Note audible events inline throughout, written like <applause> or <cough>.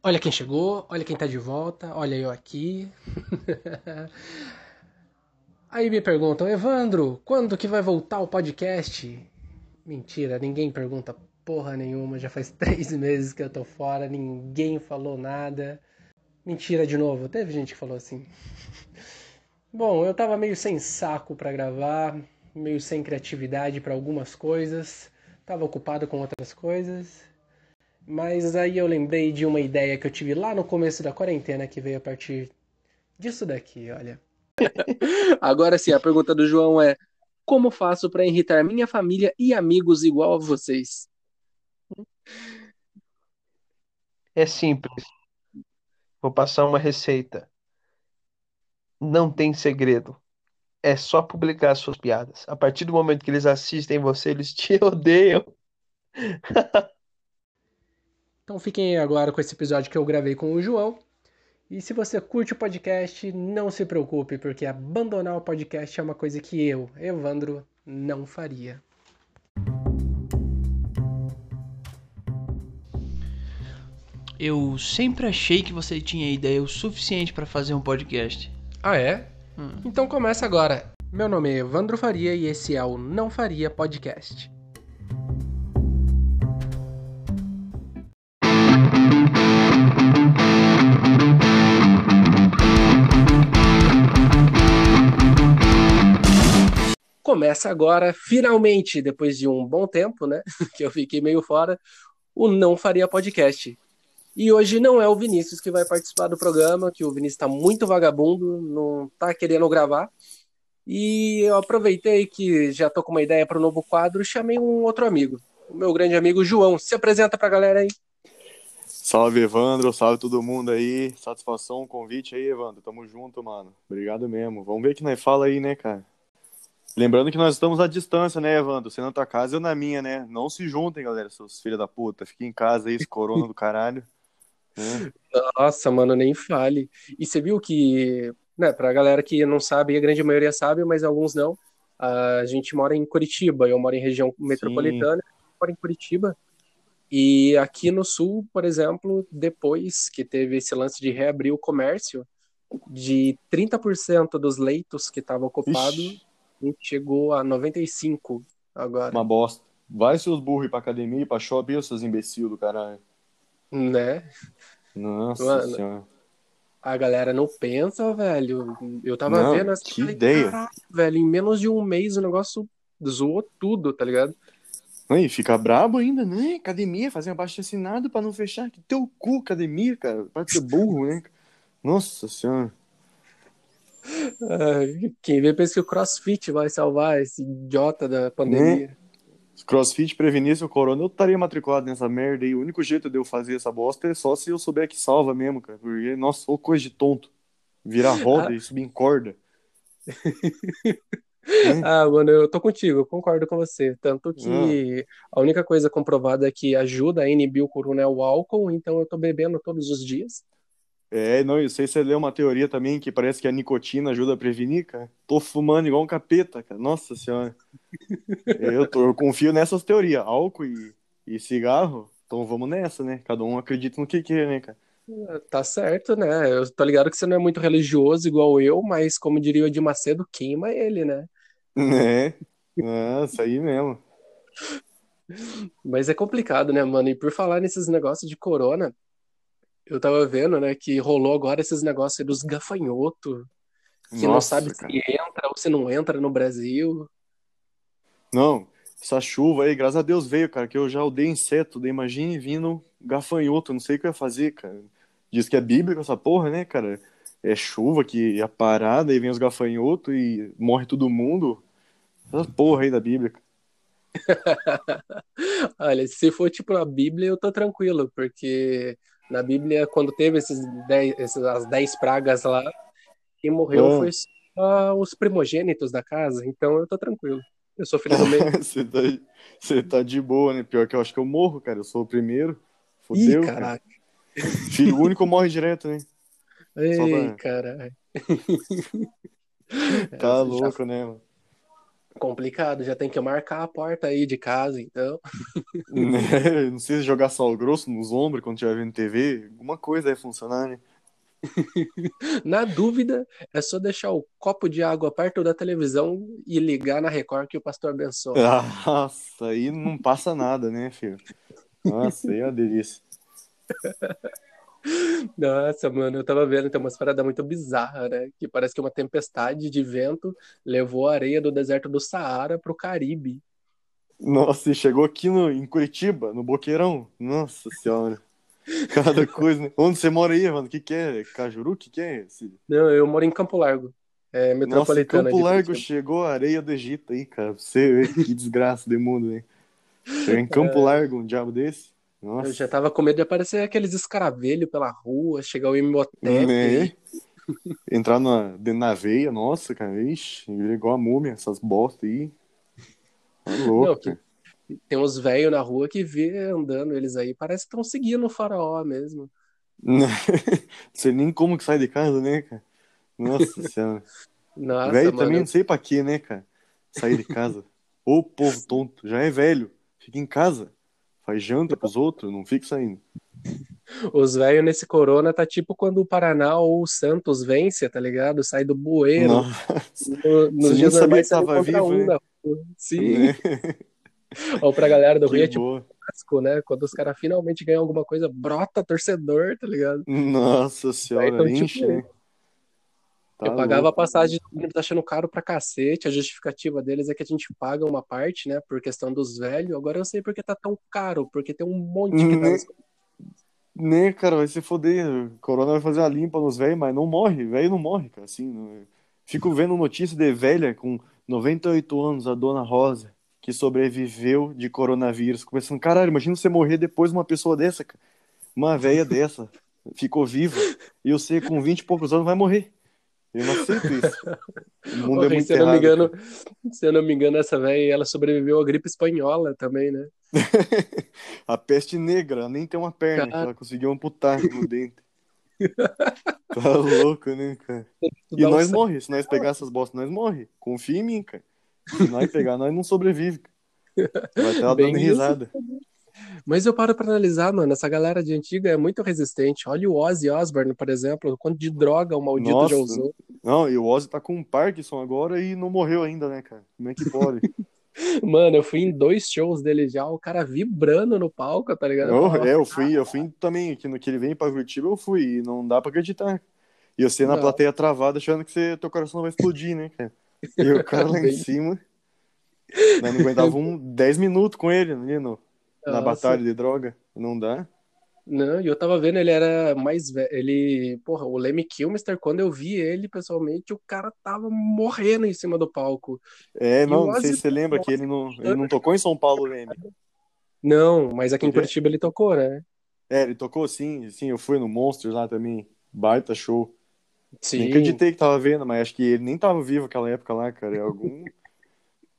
Olha quem chegou, olha quem tá de volta, olha eu aqui. <laughs> Aí me perguntam, Evandro, quando que vai voltar o podcast? Mentira, ninguém pergunta porra nenhuma, já faz <laughs> três meses que eu tô fora, ninguém falou nada. Mentira de novo, teve gente que falou assim. <laughs> Bom, eu tava meio sem saco para gravar, meio sem criatividade para algumas coisas, tava ocupado com outras coisas. Mas aí eu lembrei de uma ideia que eu tive lá no começo da quarentena que veio a partir disso daqui, olha. <laughs> Agora sim, a pergunta do João é: como faço para irritar minha família e amigos igual a vocês? É simples. Vou passar uma receita. Não tem segredo. É só publicar suas piadas. A partir do momento que eles assistem você, eles te <laughs> odeiam. <laughs> Então fiquem agora com esse episódio que eu gravei com o João. E se você curte o podcast, não se preocupe, porque abandonar o podcast é uma coisa que eu, Evandro, não faria. Eu sempre achei que você tinha ideia o suficiente para fazer um podcast. Ah, é? Hum. Então começa agora. Meu nome é Evandro Faria e esse é o Não Faria Podcast. Começa agora, finalmente, depois de um bom tempo, né? <laughs> Que eu fiquei meio fora, o Não Faria Podcast. E hoje não é o Vinícius que vai participar do programa, que o Vinícius está muito vagabundo, não tá querendo gravar. E eu aproveitei que já tô com uma ideia para o novo quadro, chamei um outro amigo, o meu grande amigo João. Se apresenta para a galera aí. Salve, Evandro. Salve todo mundo aí. Satisfação, convite aí, Evandro. Tamo junto, mano. Obrigado mesmo. Vamos ver que nós fala aí, né, cara? Lembrando que nós estamos à distância, né, Evandro? Você na tua casa eu na minha, né? Não se juntem, galera, seus filhos da puta. Fiquem em casa aí, esse corona do caralho. Né? Nossa, mano, nem fale. E você viu que, né, pra galera que não sabe, a grande maioria sabe, mas alguns não, a gente mora em Curitiba, eu moro em região metropolitana, moro em Curitiba. E aqui no sul, por exemplo, depois que teve esse lance de reabrir o comércio, de 30% dos leitos que estavam ocupados, a gente chegou a 95 agora. Uma bosta. Vai seus burros ir pra academia pra shopping, seus imbecil do caralho. Né? Nossa Mano, senhora. A galera não pensa, velho. Eu tava não, vendo essa. Que falei, ideia. velho, em menos de um mês o negócio zoou tudo, tá ligado? E fica brabo ainda, né? Academia, fazer um abaixo assinado pra não fechar. Que teu cu, academia, cara. Pode ser burro, né? Nossa senhora. Quem vê pensa que o CrossFit vai salvar esse idiota da pandemia. Né? Se CrossFit prevenisse o corona, eu estaria matriculado nessa merda e o único jeito de eu fazer essa bosta é só se eu souber que salva mesmo, cara. Porque, nossa, ô coisa de tonto. Virar roda ah. e subir em corda. <laughs> ah, mano, eu tô contigo, eu concordo com você. Tanto que ah. a única coisa comprovada que ajuda a inibir o corona é o álcool, então eu tô bebendo todos os dias. É, não, eu sei se você leu uma teoria também que parece que a nicotina ajuda a prevenir, cara. Tô fumando igual um capeta, cara. Nossa senhora. eu, tô, eu confio nessas teorias. Álcool e, e cigarro, então vamos nessa, né? Cada um acredita no que quer, né, cara? Tá certo, né? Eu tô ligado que você não é muito religioso igual eu, mas como diria o de Macedo, queima ele, né? É, nossa, aí mesmo. Mas é complicado, né, mano? E por falar nesses negócios de corona, eu tava vendo, né, que rolou agora esses negócios dos gafanhotos, que Nossa, não sabe cara. se entra ou se não entra no Brasil. Não, essa chuva aí, graças a Deus veio, cara, que eu já odeio inseto, daí imagine vindo gafanhoto, não sei o que eu ia fazer, cara. Diz que é bíblico essa porra, né, cara? É chuva que é a parada, e vem os gafanhotos e morre todo mundo. Essa porra aí da Bíblia. <laughs> Olha, se for tipo a Bíblia, eu tô tranquilo, porque na Bíblia, quando teve esses dez, essas, as dez pragas lá, quem morreu oh. foi só os primogênitos da casa, então eu tô tranquilo. Eu sou filho do <laughs> meio. Você tá, você tá de boa, né? Pior que eu acho que eu morro, cara. Eu sou o primeiro. Fudeu. Ih, caraca. Cara. <laughs> Filho único morre direto, né? Ei, pra... caralho. tá <laughs> louco, né, mano? Complicado, já tem que marcar a porta aí de casa, então. <laughs> Né? Não sei se jogar sal grosso nos ombros quando estiver vendo TV, alguma coisa aí funcionar, né? <laughs> Na dúvida, é só deixar o copo de água perto da televisão e ligar na Record que o pastor abençoa. Nossa, aí não passa nada, né, filho? Nossa, aí é uma delícia. <laughs> Nossa, mano, eu tava vendo, tem umas paradas muito bizarras, né? Que parece que uma tempestade de vento levou a areia do deserto do Saara pro Caribe. Nossa, e chegou aqui no, em Curitiba, no Boqueirão. Nossa senhora. <laughs> Cada coisa, né? Onde você mora aí, mano? O que que é? Cajuru? O que que é? Esse... Não, eu moro em Campo Largo. É Nossa, metropolitana. Campo de Largo chegou a areia do Egito aí, cara. Você vê que desgraça de mundo, hein? Chegar em Campo <laughs> Largo, um diabo desse. Nossa. Eu já tava com medo de aparecer aqueles escaravelhos pela rua, chegar o Imhotep. Né? <laughs> Entrar na, dentro na veia, nossa, cara. Ixi, igual a múmia, essas bosta aí. Tá louco, Não. Tem uns velhos na rua que vê andando eles aí, parece que estão seguindo o faraó mesmo. <laughs> Não sei nem como que sai de casa, né, cara? Nossa <laughs> senhora. Nossa, velho mano. também não sei pra quê, né, cara? Sair de casa. Ô povo tonto, já é velho. Fica em casa. Faz janta pros outros, não fica saindo. Os velhos nesse corona tá tipo quando o Paraná ou o Santos vence, tá ligado? Sai do bueiro. No- nos Você sabia que tava vivo, um né? Sim. né? <laughs> Ou pra galera do Rio é Que tipo clássico, né? Quando os caras finalmente ganham alguma coisa, brota torcedor, tá ligado? Nossa senhora, Então, tipo, enche, né? Tá eu pagava a louco. passagem tá achando caro pra cacete. A justificativa deles é que a gente paga uma parte, né? Por questão dos velhos. Agora eu sei porque tá tão caro, porque tem um monte que tá Né? Né, cara, vai se foder. O Corona vai fazer a limpa nos velhos, mas não morre. Velho não morre, cara. Assim, não- Fico vendo notícia de velha com 98 anos, a dona Rosa, que sobreviveu de coronavírus. Começando, caralho, imagina você morrer depois de uma pessoa dessa, cara. Uma velha dessa ficou viva e você com 20 e poucos anos vai morrer. Eu não aceito isso. O mundo Porra, é muito se eu não me engano, se eu não me engano, essa velha ela sobreviveu à gripe espanhola também, né? <laughs> A peste negra, ela nem tem uma perna, ela conseguiu amputar <laughs> no dente. Tá louco, né, cara? E nós morre, se nós pegar essas bostas, nós morre. Confia em mim, cara. Se nós pegar, nós não sobrevive. cara. Vai estar <laughs> Bem dando isso. Mas eu paro pra analisar, mano, essa galera de antiga é muito resistente. Olha o Ozzy Osbourne, por exemplo, o quanto de droga o maldito Nossa. já usou. Não, e o Ozzy tá com um Parkinson agora e não morreu ainda, né, cara? Como é que pode? <laughs> Mano, eu fui em dois shows dele já, o cara vibrando no palco, tá ligado? Eu, é, eu fui, eu fui também, que, no, que ele vem pra Curitiba, eu fui, e não dá pra acreditar. E você na Não. plateia travada, achando que você, teu coração vai explodir, né, cara? E o cara lá em <laughs> cima, nós não aguentava um 10 minutos com ele ali no, na Nossa. batalha de droga. Não dá. Não, e eu tava vendo, ele era mais velho. Ele, porra, o Lemmy Kilmister, quando eu vi ele pessoalmente, o cara tava morrendo em cima do palco. É, não, não sei se você lembra que ele não, ele não tocou em São Paulo, Leme. Não, mas aqui em? Curitiba ele tocou, né? É, ele tocou sim, sim, eu fui no Monsters lá também. Baita show. Nem Sim. acreditei que tava vendo, mas acho que ele nem tava vivo aquela época lá, cara. É algum.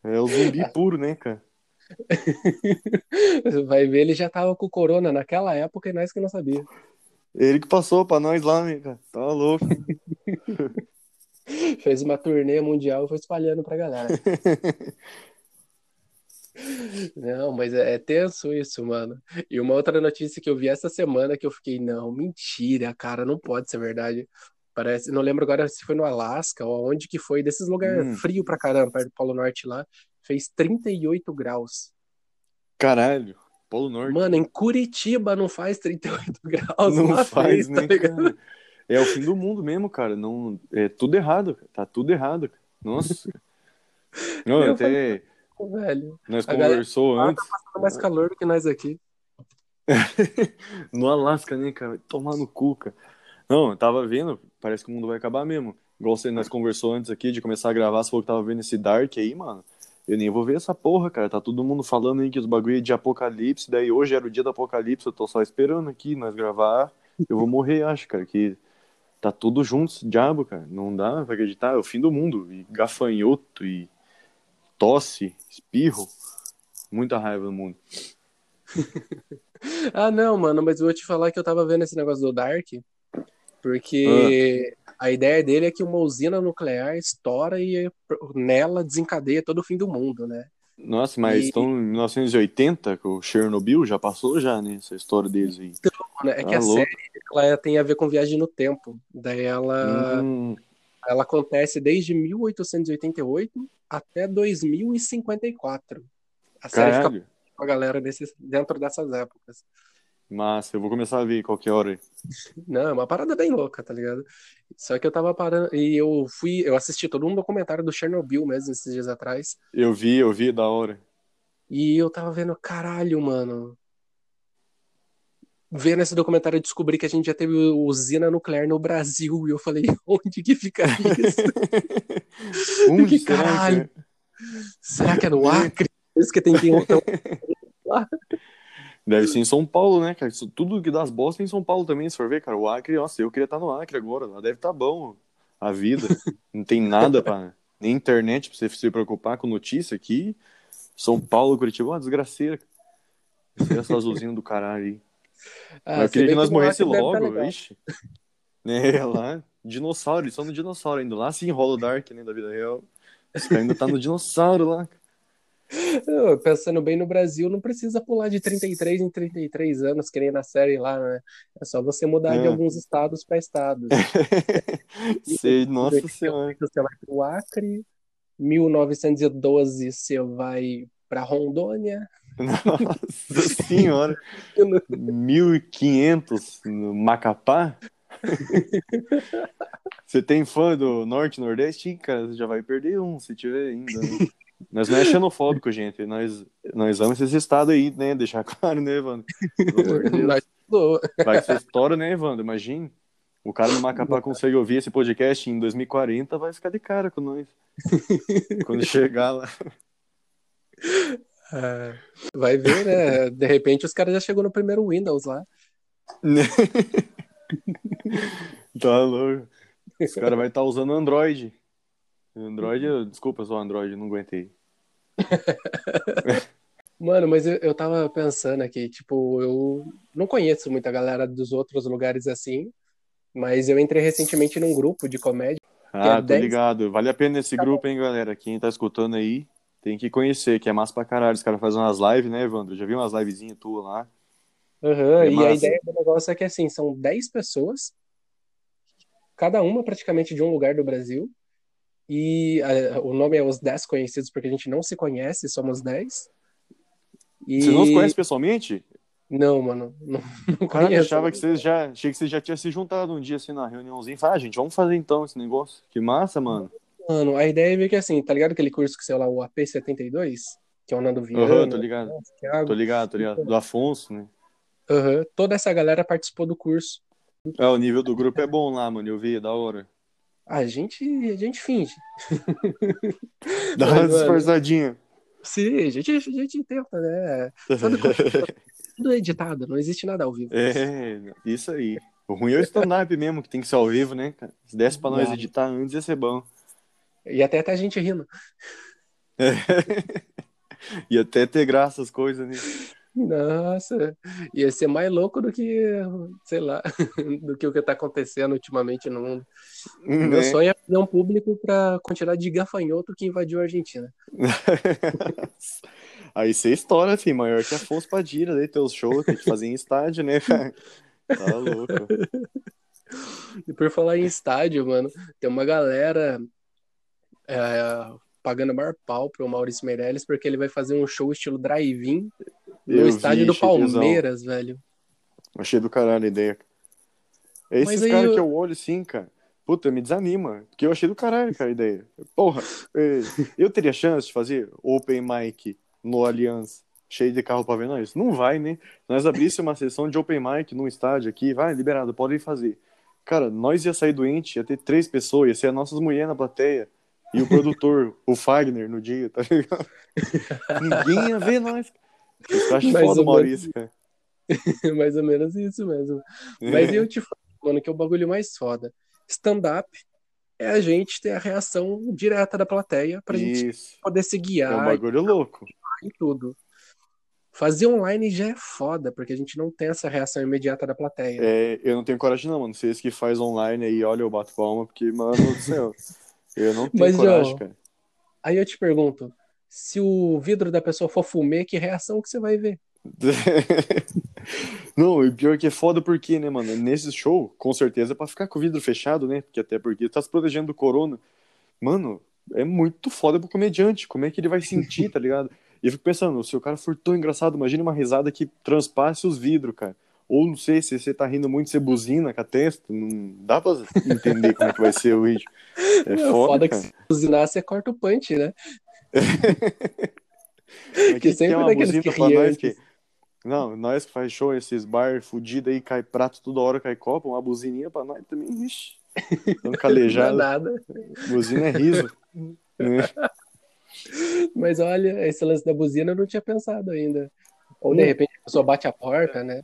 É o zumbi <laughs> puro, né, cara? <laughs> Vai ver, ele já tava com corona naquela época e nós que não sabia. Ele que passou pra nós lá, né, cara? Tá louco. <laughs> Fez uma turnê mundial e foi espalhando pra galera. <laughs> Não, mas é, é tenso isso, mano. E uma outra notícia que eu vi essa semana que eu fiquei, não, mentira, cara, não pode ser verdade. Parece, não lembro agora se foi no Alasca ou onde que foi, desses lugares Hum. frio pra caramba, perto do Polo Norte lá, fez 38 graus. Caralho. Polo Norte. Mano, em Curitiba não faz 38 graus não faz, tá né, cara? É o fim do mundo mesmo, cara. Não, é tudo errado, cara. Tá tudo errado. cara. Nossa. <laughs> Não, até Velho, nós a conversou lá antes. tá mais calor do que nós aqui. <laughs> No Alasca, né, cara? Tomar no cu, cara. Não, eu tava vendo, parece que o mundo vai acabar mesmo. Igual você, nós conversou antes aqui de começar a gravar, você falou que tava vendo esse Dark aí, mano. Eu nem vou ver essa porra, cara. Tá todo mundo falando aí que os bagulho é de apocalipse. Daí hoje era o dia do apocalipse, eu tô só esperando aqui nós gravar. Eu vou morrer, acho, cara, que tá tudo junto, diabo, cara. Não dá pra acreditar, é o fim do mundo. E gafanhoto, e tosse, espirro. Muita raiva no mundo. <laughs> Ah, não, mano, mas vou te falar que eu tava vendo esse negócio do Dark. Porque a ideia dele é que uma usina nuclear estoura e nela desencadeia todo o fim do mundo, né? Nossa, mas E- estão em 1980, com o Chernobyl, já passou já, né? Essa história deles aí. É que Ah, a louco. série ela tem a ver com viagem no tempo. Daí ela, Hum, ela acontece desde 1888 até 2054. A série fica caralho. com a galera desses, dentro dessas épocas. Massa, eu vou começar a ver qualquer hora aí. Não, é uma parada bem louca, tá ligado? Só que eu tava parando e eu fui, eu assisti todo um documentário do Chernobyl mesmo esses dias atrás. Eu vi, eu vi, da hora. E eu tava vendo, caralho, mano. Vendo esse documentário, eu descobri que a gente já teve usina nuclear no Brasil. E eu falei, <laughs> onde que fica isso? Onde <laughs> Que caralho. Será que é no Acre? Por isso que tem que então, <laughs> Deve ser em São Paulo, né, cara? Isso, tudo que dá as bostas é em São Paulo também, se for ver, cara. O Acre, nossa, eu queria estar no Acre agora. Lá deve estar bom a vida. <laughs> Não tem nada pra. Nem internet pra você se preocupar com notícia aqui. São Paulo, Curitiba, uma desgraceira. É essas usinas do caralho aí. Ah, eu queria que nós morresse tá logo, ixi. Né, <laughs> lá, dinossauro, eles são no dinossauro ainda. Lá se enrola o Dark, né, da vida real. Os ainda tá no dinossauro lá. Eu, Pensando bem no Brasil, não precisa pular de 33 em 33 anos, que nem na série lá, né? É só você mudar de É. alguns estados para estados. <laughs> Sei, nossa senhora. Você vai para o Acre, 1912 você vai para Rondônia. <laughs> Nossa senhora. 1500 no Macapá? <laughs> Você tem fã do Norte e Nordeste? Ih, cara, você já vai perder um se tiver ainda. Né? Nós não é xenofóbico, gente. Nós, nós amamos esses estados aí, né? Deixar claro, né, Evandro? Vai você estoura, né, Evandro? Imagine. O cara do Macapá consegue ouvir esse podcast em 2040, vai ficar de cara com nós. Quando chegar lá. É, vai ver, né? De repente os caras já chegou no primeiro Windows lá. <laughs> tá louco. Os caras vão estar usando Android. Android, eu- desculpa, só Android, não aguentei. <laughs> Mano, mas eu, eu tava pensando aqui, tipo, eu não conheço muita galera dos outros lugares assim, mas eu entrei recentemente num grupo de comédia. Ah, é tô 10. ligado. Vale a pena esse grupo, hein, galera? Quem tá escutando aí tem que conhecer, que é massa pra caralho. Os caras fazem umas lives, né, Evandro? Já vi umas livezinhas tuas lá. Aham, É e a ideia do negócio é que assim, são 10 pessoas, cada uma praticamente de um lugar do Brasil, e ah, o nome é Os 10 Conhecidos porque a gente não se conhece, somos 10. E... Vocês não se conhecem pessoalmente? Não, mano, não, não Cara, conheço. achava que vocês já. Achei que vocês já tinham se juntado um dia assim na reuniãozinha. Fala, ah, gente, vamos fazer então esse negócio. Que massa, mano. Mano, a ideia é ver que assim, tá ligado aquele curso que sei lá, o AP72? Que é o Nando Viana, Aham, tô ligado. o Thiago. Tô ligado, tô ligado. Do Afonso, né? Aham, Toda essa galera participou do curso. É, o nível do grupo é bom lá, mano. Eu vi, é da hora. A gente, a gente finge. <laughs> Dá uma disfarçadinha. Sim, a gente, a gente tenta, né? <laughs> Sabe como- Tudo editado, não existe nada ao vivo. É, isso aí. O ruim é o stand-up mesmo, que tem que ser ao vivo, né, cara? Se desse pra nós editar antes, ia ser bom. E até até a gente rindo. <laughs> E até ter graça as coisas, né? Nossa, ia ser mais louco do que, sei lá, <laughs> do que o que tá acontecendo ultimamente no mundo. Meu Né? sonho é fazer um público pra quantidade de gafanhoto que invadiu a Argentina. <laughs> Aí você estoura, filho, maior que Afonso Padilha, daí teus shows, tem que fazer em estádio, né, cara? Tá louco. E por falar em estádio, mano, tem uma galera é, pagando maior pau pro Maurício Meirelles porque ele vai fazer um show estilo drive-in no estádio vi, do. Palmeiras, velho. Achei do caralho a ideia. É esses caras eu- que eu olho assim, cara. Puta, me desanima. Porque eu achei do caralho, cara, a ideia. Porra, é, eu teria chance de fazer open mic no Allianz, cheio de carro pra ver nós? Não vai, né? Nós abrisse uma sessão de open mic num estádio aqui, vai, liberado, podem fazer. Cara, nós ia sair doente, ia ter três pessoas, ia ser as nossas mulheres na plateia. E o produtor, o Fagner, no dia, tá ligado? <laughs> Ninguém ia ver nós. Eu acho Mais foda Maurício, cara. <laughs> Mais ou menos isso mesmo. Mas eu te falo, mano, que é o bagulho mais foda. Stand-up é a gente ter a reação direta da plateia pra gente Isso. poder se É um guiar bagulho louco. e tudo. Fazer online já é foda, porque a gente não tem essa reação imediata da plateia. É, eu não tenho coragem não, mano. Vocês que faz online aí, olha, eu bato palma, porque, mano do céu, eu não tenho Mas, coragem, ó, cara. Aí eu te pergunto, se o vidro da pessoa for fumê, que reação que você vai ver? <laughs> Não, e pior que é foda porque, né, mano? Nesse show, com certeza é pra ficar com o vidro fechado, né? Porque até porque tá se protegendo do corona. Mano, é muito foda pro comediante. Como é que ele vai sentir, tá ligado? E eu fico pensando, se o cara for tão engraçado, imagine uma risada que transpasse os vidros, cara. Ou não sei, se você tá rindo muito, você buzina com a testa, não dá pra entender como é que vai ser o vídeo. É Não, foda, que se buzinar, você corta o punch, né? Mas <laughs> que sempre é daqueles que nós que... Não, nós que faz show, esses bar fudidos aí, cai prato toda hora, cai copo, uma buzininha pra nós também, ixi. Tão <laughs> Não é calejado. nada. Buzina é riso. <laughs> né? Mas olha, esse lance da buzina eu não tinha pensado ainda. Ou de Hum. repente a pessoa bate a porta, né?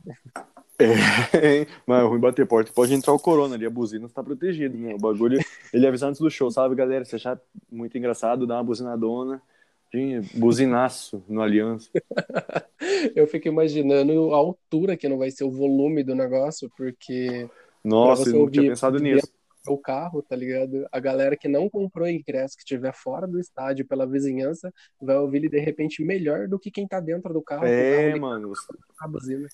É, mas é ruim bater porta. Pode entrar o corona ali, a buzina está protegida, né? O bagulho, ele avisa antes do show, sabe, galera? Se achar muito engraçado, dá uma buzinadona. Tinha buzinaço no Aliança. <laughs> Eu fico imaginando a altura que não vai ser o volume do negócio, porque Nossa, eu não tinha ouvir pensado de nisso. o carro, tá ligado? A galera que não comprou ingresso, que estiver fora do estádio pela vizinhança, vai ouvir ele de repente melhor do que quem tá dentro do carro. carro É, ligado mano. buzina.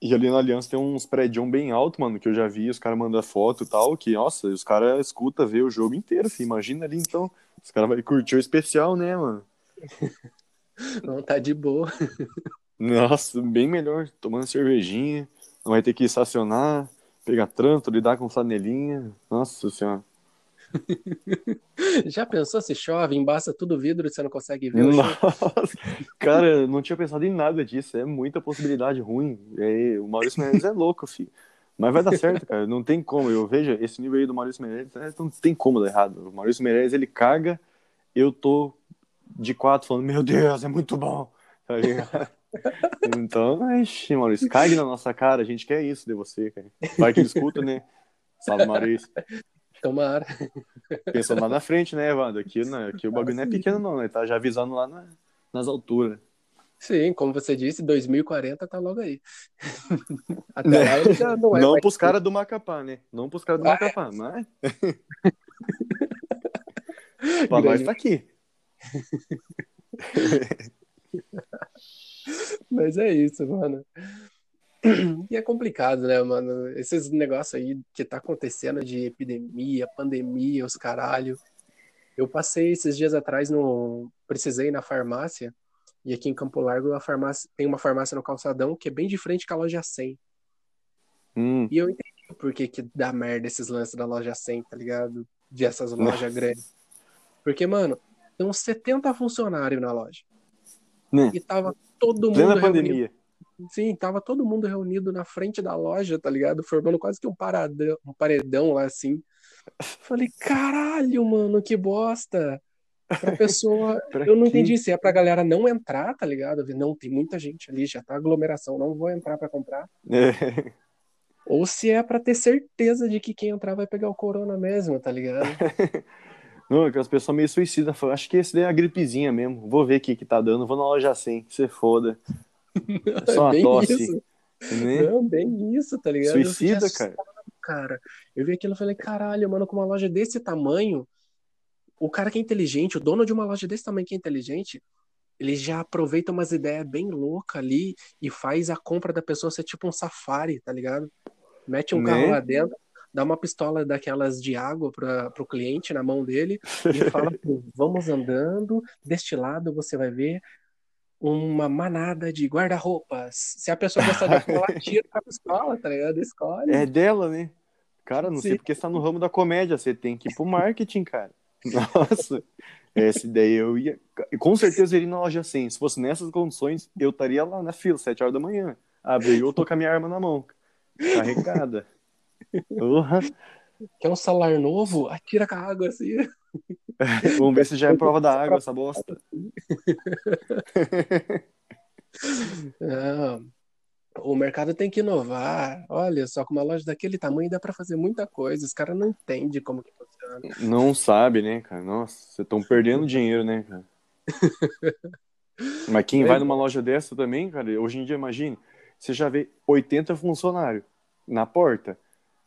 E ali na Aliança tem uns prédios bem alto, mano, que eu já vi, os caras mandam foto e tal, que, nossa, os caras escutam, vê o jogo inteiro, filho. Imagina ali, então. Os caras vão curtir o especial, né, mano? <laughs> Não tá de boa. Nossa, bem melhor. Tomando cervejinha, não vai ter que estacionar, pegar trânsito, lidar com flanelinha. Nossa senhora. <laughs> Já pensou se chove, embaça tudo o vidro e você não consegue ver? Nossa, <laughs> cara, eu não tinha pensado em nada disso. É muita possibilidade ruim. É, o Maurício Meirelles é louco, filho. Mas vai dar certo, cara. Não tem como. Eu vejo esse nível aí do Maurício Meirelles, é, não tem como dar errado. O Maurício Meirelles, ele caga, eu tô de quatro falando, meu Deus, é muito bom. Tá ligado? <laughs> Então, ixi, Maurício, cague na nossa cara. A gente quer isso de você, cara. Vai que escuta, né? Salve, Maurício. Tomara. Pensando lá na frente, né, Evandro? Aqui, né, aqui o bagulho não é pequeno, não, né? Tá já avisando lá na- nas alturas. Sim, como você disse, 2040 tá logo aí. <laughs> Até lá ele já não é Não mais- pros caras do Macapá, né? Não pros caras do Ah, Macapá, mas. <laughs> pra Grande- nós tá aqui. Mas é isso, mano. E é complicado, né, mano? Esses negócios aí que tá acontecendo de epidemia, pandemia, os caralho. Eu passei esses dias atrás no. Precisei ir na farmácia. E aqui em Campo Largo a farmácia... tem uma farmácia no Calçadão que é bem de frente com a loja 100. Hum, E eu entendi por que, que dá merda esses lances da loja 100, tá ligado? De essas lojas grandes. Porque, mano, tem uns 70 funcionários na loja. né? E tava todo mundo Plena reunido. pandemia. Sim, tava todo mundo reunido na frente da loja, tá ligado? Formando quase que um paradão, um paredão lá assim. Falei, caralho, mano, que bosta. Pra pessoa. <laughs> Pra Eu não entendi se é pra galera não entrar, tá ligado? Não, tem muita gente ali, já tá aglomeração, não vou entrar pra comprar. É. Ou se é pra ter certeza de que quem entrar vai pegar o corona mesmo, tá ligado? <laughs> Não, aquelas pessoas meio suicidas. falam, Acho que esse daí é a gripezinha mesmo. Vou ver o que que tá dando. Vou na loja 100. Se foda. É <laughs> só uma bem tosse. isso. Né? Não, bem isso, tá ligado? Eu Suicida, assustado, cara. cara. Eu vi aquilo e falei, caralho, mano, com uma loja desse tamanho, o cara que é inteligente, o dono de uma loja desse tamanho que é inteligente, ele já aproveita umas ideias bem loucas ali e faz a compra da pessoa ser tipo um safari, tá ligado? Mete um Né? carro lá dentro, dá uma pistola daquelas de água para pro cliente na mão dele e fala, assim, vamos andando, deste lado você vai ver uma manada de guarda-roupas. Se a pessoa gostar daquela, ela tira com a pistola, tá ligado? Escolhe. É dela, né? Cara, não sei Sim. porque você tá no ramo da comédia. Você tem que ir pro marketing, cara. <laughs> Nossa. Essa ideia eu ia. Com certeza eu iria na loja 100. Se fosse nessas condições, eu estaria lá na fila, 7 horas da manhã. Abri eu tô com a minha arma na mão. Carregada. Porra. Quer um celular novo? Atira com a água assim. <laughs> Vamos ver se já é prova da água essa bosta. <laughs> Não. O mercado tem que inovar. Olha, só com uma loja daquele tamanho dá pra fazer muita coisa. Os caras não entendem como que funciona. Não sabe, né, cara? Nossa, vocês estão perdendo dinheiro, né, cara? <laughs> Mas quem vai numa loja dessa também, cara, hoje em dia, imagine, você já vê 80 funcionários na porta.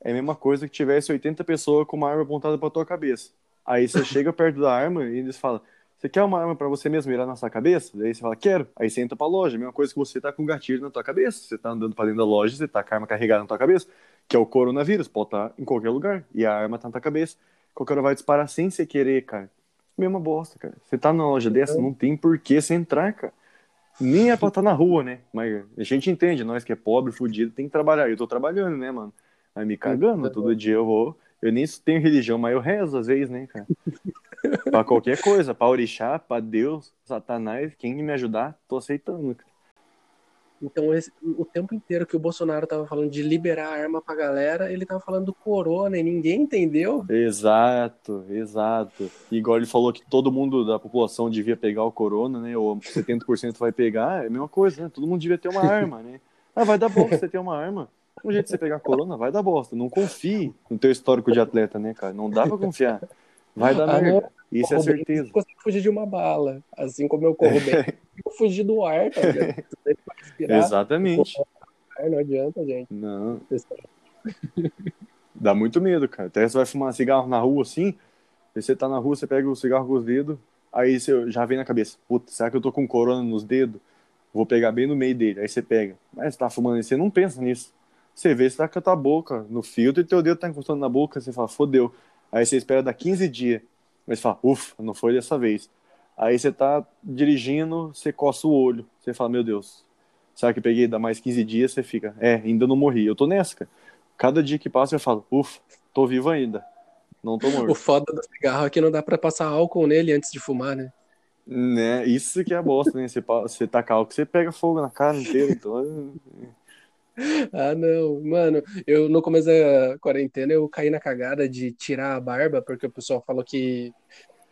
É a mesma coisa que tivesse 80 pessoas com uma arma apontada pra tua cabeça. Aí você chega perto da arma e eles falam: Você quer uma arma para você mesmo mirar na sua cabeça? Daí você fala: Quero. Aí você entra pra loja. A mesma coisa que você tá com o gatilho na tua cabeça. Você tá andando pra dentro da loja, você tá com a arma carregada na tua cabeça, que é o coronavírus. Pode estar em qualquer lugar. E a arma tá na tua cabeça. Qualquer hora vai disparar sem você querer, cara. Mesma bosta, cara. Você tá numa loja dessa, não tem por que você entrar, cara. Nem é pra estar na rua, né? Mas a gente entende, nós que é pobre, fudido, tem que trabalhar. Eu tô trabalhando, né, mano? Mas me cagando, todo dia eu vou. Eu nem tenho religião, mas eu rezo às vezes, né, cara? <laughs> pra qualquer coisa, pra orixá, pra Deus, Satanás, quem me ajudar, tô aceitando, cara. Então, esse, o tempo inteiro que o Bolsonaro tava falando de liberar a arma pra galera, ele tava falando do corona e ninguém entendeu. Exato, exato. Igual ele falou que todo mundo da população devia pegar o corona, né? Ou 70% vai pegar, é a mesma coisa, né? Todo mundo devia ter uma <laughs> arma, né? Ah, vai dar bom você ter uma arma. Um jeito de você pegar corona, vai dar bosta. Não confie no teu histórico de atleta, né, cara? Não dá pra confiar. Vai dar ah, merda. Isso é certeza. Eu consigo fugir de uma bala. Assim como eu corro bem, <laughs> eu fugir do ar, tá ligado? Exatamente. Não adianta, gente. Não. <laughs> Dá muito medo, cara. Até você vai fumar cigarro na rua assim, você tá na rua, você pega o cigarro com os dedos, aí você já vem na cabeça, puta, será que eu tô com corona nos dedos? Vou pegar bem no meio dele. Aí você pega. Mas você tá fumando e você não pensa nisso. Você vê, você tá com a tua boca no filtro e teu dedo tá encostando na boca, você fala, fodeu. Aí você espera dar 15 dias. Mas fala, ufa, não foi dessa vez. Aí você tá dirigindo, você coça o olho. Você fala, meu Deus, será que peguei? Dá mais 15 dias, você fica, é, ainda não morri. Eu tô nessa, cara. Cada dia que passa eu falo, ufa, tô vivo ainda. Não tô morto. O foda do cigarro é que não dá pra passar álcool nele antes de fumar, né? Né, isso que é a bosta, né? Você, você taca álcool, você pega fogo na cara inteira, então... Ah, não. Mano, eu no começo da quarentena eu caí na cagada de tirar a barba, porque o pessoal falou que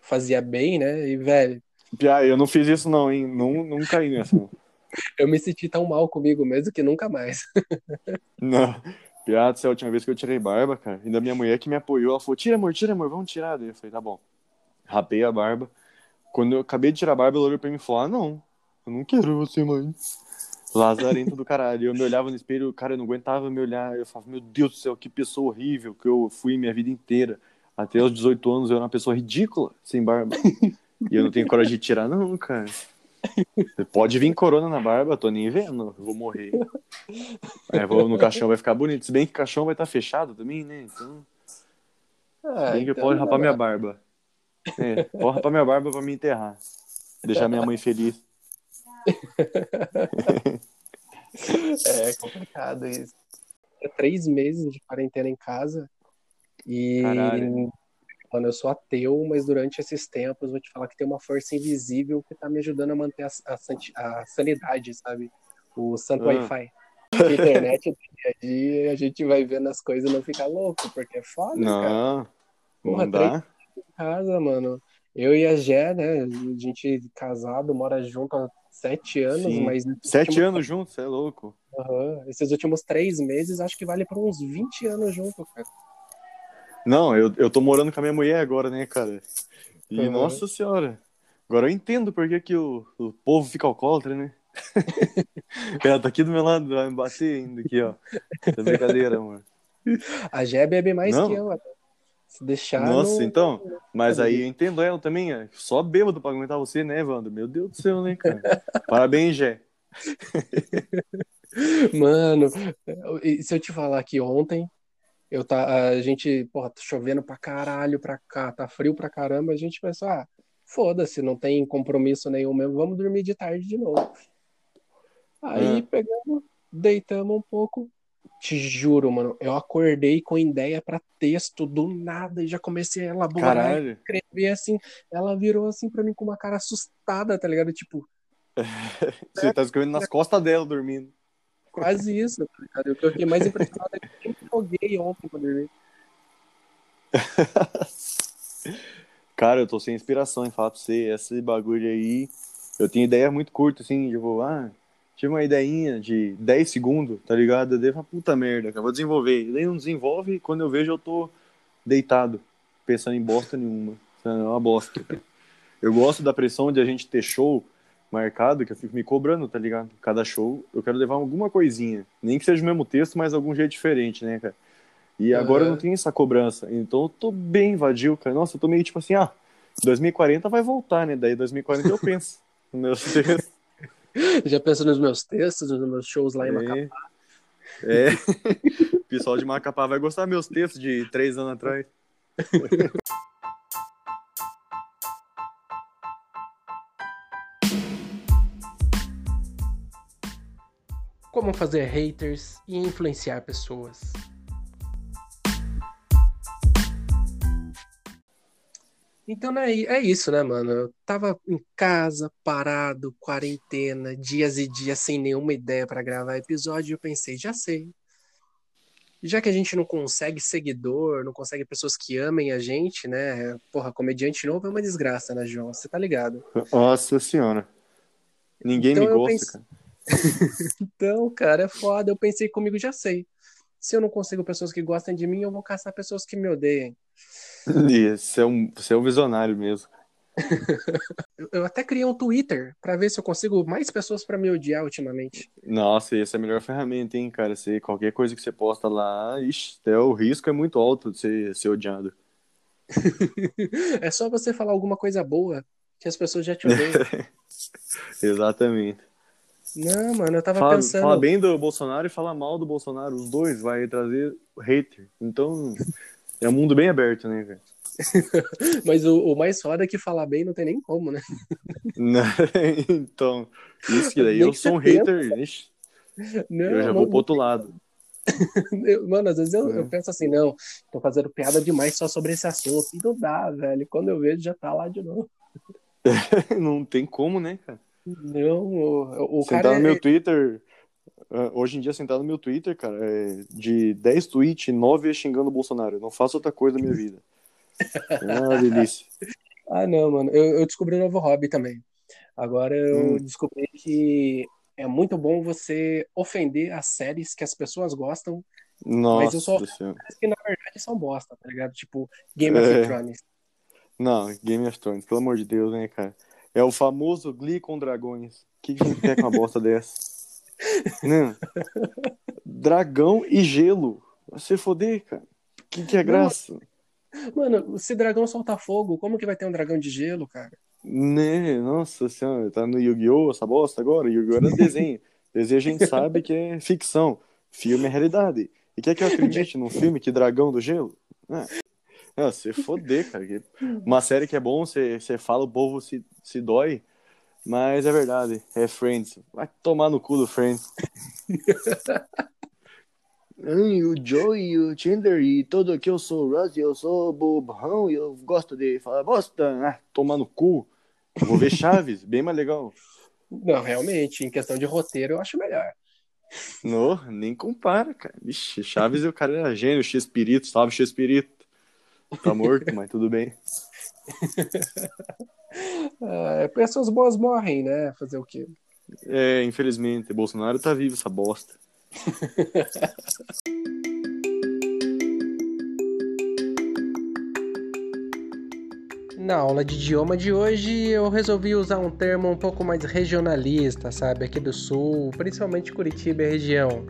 fazia bem, né? E, velho. Pia, eu não fiz isso, não, hein? Não, não caí nessa. <laughs> eu me senti tão mal comigo mesmo que nunca mais. <laughs> não. Piada, essa é a última vez que eu tirei barba, cara. Ainda minha mulher que me apoiou, ela falou: tira, amor, tira, amor, vamos tirar. Daí eu falei: tá bom. Rapei a barba. Quando eu acabei de tirar a barba, ela olhou pra mim e falou: ah, não, eu não quero você, mãe. Lazarento do caralho. Eu me olhava no espelho, cara, eu não aguentava me olhar. Eu falava, meu Deus do céu, que pessoa horrível que eu fui minha vida inteira. Até os 18 anos eu era uma pessoa ridícula, sem barba. e eu não tenho coragem de tirar, não, cara. Pode vir corona na barba, tô nem vendo, eu vou morrer. Aí vou no caixão, vai ficar bonito. Se bem que o caixão vai estar tá fechado também, né? Então. Ah, bem que então pode rapar minha barba. É, pode rapar minha barba pra me enterrar. Deixar minha mãe feliz. É complicado isso. É três meses de quarentena em casa e Caralho. mano, eu sou ateu, mas durante esses tempos vou te falar que tem uma força invisível que tá me ajudando a manter a, a, a sanidade, sabe? O santo ah. Wi-Fi. A internet do dia a dia, a gente vai vendo as coisas e não ficar louco, porque é foda, não, cara. Porra, não dá. em casa, mano. Eu e a Gé, né? A gente casado, mora junto há sete anos, Sim. mas. Sete últimos... anos juntos, você é louco. Uhum. Esses últimos três meses, acho que vale por uns 20 anos junto, cara. Não, eu, eu tô morando com a minha mulher agora, né, cara? E, uhum. nossa senhora, agora eu entendo por que, que o, o povo fica alcoólatra, né? <laughs> Ela tá aqui do meu lado, vai me bater ainda aqui, ó. É brincadeira, amor. A Gé bebe mais Não. que eu, até. Se deixar. Nossa, no... então. Mas aí eu entendo ela também. É. Só bêbado pra aguentar você, né, Evandro? Meu Deus do céu, né, cara? <laughs> Parabéns, Gé. <laughs> Mano, se eu te falar que ontem eu tá, a gente, porra, tá chovendo pra caralho pra cá, tá frio pra caramba, a gente pensou, ah, foda-se, não tem compromisso nenhum mesmo, vamos dormir de tarde de novo. Aí é. pegamos, deitamos um pouco, te juro, mano, eu acordei com ideia para texto do nada e já comecei a elaborar, Caralho. escrever assim. Ela virou assim para mim com uma cara assustada, tá ligado? Tipo. <laughs> Você tá escrevendo nas costas dela dormindo. Quase isso, tá ligado? Eu fiquei mais impressionado é que eu joguei ontem pra dormir. <laughs> Cara, eu tô sem inspiração em falar pra você. Esse bagulho aí. Eu tenho ideia muito curta, assim, tipo, ah, tive uma ideinha de 10 segundos, tá ligado? Eu dei uma puta merda, cara, vou desenvolver. E daí não desenvolve e quando eu vejo eu tô deitado, pensando em bosta nenhuma. É uma bosta. Eu gosto da pressão de a gente ter show marcado que eu fico me cobrando, tá ligado? Cada show eu quero levar alguma coisinha. Nem que seja o mesmo texto, mas algum jeito diferente, né, cara? E agora eu não tenho essa cobrança. Então eu tô bem vadio, cara. Nossa, eu tô meio tipo assim, ah, 2040 vai voltar, né? Daí 2040 eu penso <laughs> meus textos. <laughs> Já penso nos meus textos, nos meus shows lá em É. Macapá. É. <laughs> O pessoal de Macapá vai gostar dos meus textos de três anos atrás. Como fazer haters e influenciar pessoas. Então né, é isso, né, mano? Eu tava em casa, parado, quarentena, dias e dias sem nenhuma ideia pra gravar episódio, e eu pensei, já sei. Já que a gente não consegue seguidor, não consegue pessoas que amem a gente, né? Porra, comediante novo é uma desgraça, né, João? Você tá ligado? Nossa senhora. Ninguém Então me gosta, pense- cara. <laughs> Então, cara, é foda. Eu pensei comigo, já sei. Se eu não consigo pessoas que gostem de mim, eu vou caçar pessoas que me odeiem. Você é um, você é um visionário mesmo. <laughs> Eu, até criei um Twitter pra ver se eu consigo mais pessoas pra me odiar ultimamente. Nossa, essa é a melhor ferramenta, hein, cara? Você, qualquer coisa que você posta lá, ixi, até o risco é muito alto de ser, ser odiado. <laughs> é só você falar alguma coisa boa que as pessoas já te odeiam. <laughs> Exatamente. não, mano, eu tava Fala, pensando. fala bem do Bolsonaro e fala mal do Bolsonaro. Os dois vai trazer hater. Então, é um mundo bem aberto, né, velho? <laughs> Mas o, o mais foda é que falar bem não tem nem como, né? <laughs> então, isso que daí Nem eu sou um você hater, ixi, Não, eu já vou pro outro lado. <laughs> eu- mano, às vezes eu, eu É. penso assim, não, tô fazendo piada demais só sobre esse assunto. E não dá, velho. Quando eu vejo, já tá lá de novo. Não tem como, né, cara? Não, o, o sentar cara no é, meu Twitter, ah, hoje em dia, sentar no meu Twitter, cara, é de 10 tweets, 9 é xingando o Bolsonaro. Eu não faço outra coisa na minha vida. É uma delícia. <laughs> Ah, não, mano. Eu, eu descobri um novo hobby também. Agora eu Hum. descobri que é muito bom você ofender as séries que as pessoas gostam, Nossa eu só- mas que na verdade são bosta, tá ligado? Tipo Game of É. Thrones. Não, Game of Thrones, pelo amor de Deus, né, cara? É o famoso Glee com dragões. O que, que a gente quer com uma bosta <laughs> dessa? Não. Dragão e gelo. Se foder, cara. Que, que é graça? Mano, se dragão solta fogo, como que vai ter um dragão de gelo, cara? Né, nossa senhora, tá no Yu-Gi-Oh! essa bosta agora? Yu-Gi-Oh! era desenho. <laughs> Desenho a gente sabe que é ficção. Filme é realidade. E quer que eu acredite num filme que dragão do gelo? Ah, não, você foder, cara. Uma série que é bom, você, você fala, o povo se, se dói. Mas é verdade, é Friends. Vai tomar no cu do Friends. <laughs> Ai, o Joey, o Chandler e todo aqui eu sou o Ross, eu sou bobão e eu gosto de falar bosta. Ah, tomar no cu. Vou ver <laughs> Chaves, bem mais legal. Não, realmente, em questão de roteiro, eu acho melhor. Não, nem compara, cara. Vixe, Chaves o cara era gênio, X-Espírito, salve X-Espírito. Tá morto, mas tudo bem. <laughs> É, pessoas boas morrem, né? Fazer o quê? É, infelizmente, Bolsonaro tá vivo, essa bosta. <laughs> Na aula de idioma de hoje, eu resolvi usar um termo um pouco mais regionalista, sabe? Aqui do sul, principalmente Curitiba e região.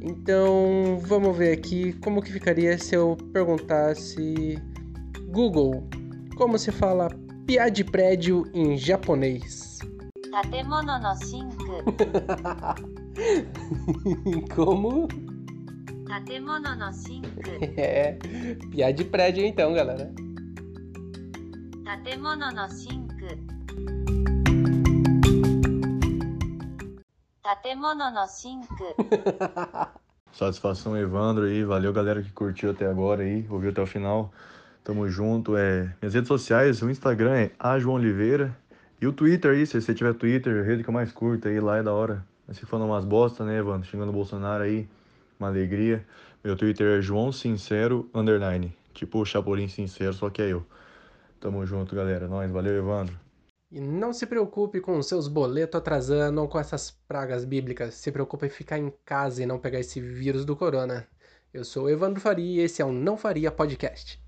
Então, vamos ver aqui como que ficaria se eu perguntasse Google, como se fala piá de prédio em japonês? Tatemono no <laughs> como? Tatemono no. <laughs> É, piá de prédio então, galera. Tatemono no. Tatemono no. <laughs> Satisfação, Evandro aí. Valeu, galera que curtiu até agora aí, ouviu até o final. Tamo junto. É, minhas redes sociais, o Instagram é a João Oliveira. E o Twitter aí, se você tiver Twitter, a rede que eu mais curto aí, lá é da hora. Se falando umas bosta, né, Evandro? Xingando o Bolsonaro aí, uma alegria. Meu Twitter é João Sincero Underline. Tipo o Chapolin Sincero, só que é eu. Tamo junto, galera. Nós, valeu, Evandro. E não se preocupe com seus boletos atrasando ou com essas pragas bíblicas. Se preocupe em ficar em casa e não pegar esse vírus do corona. Eu sou o Evandro Faria e esse é o Não Faria Podcast.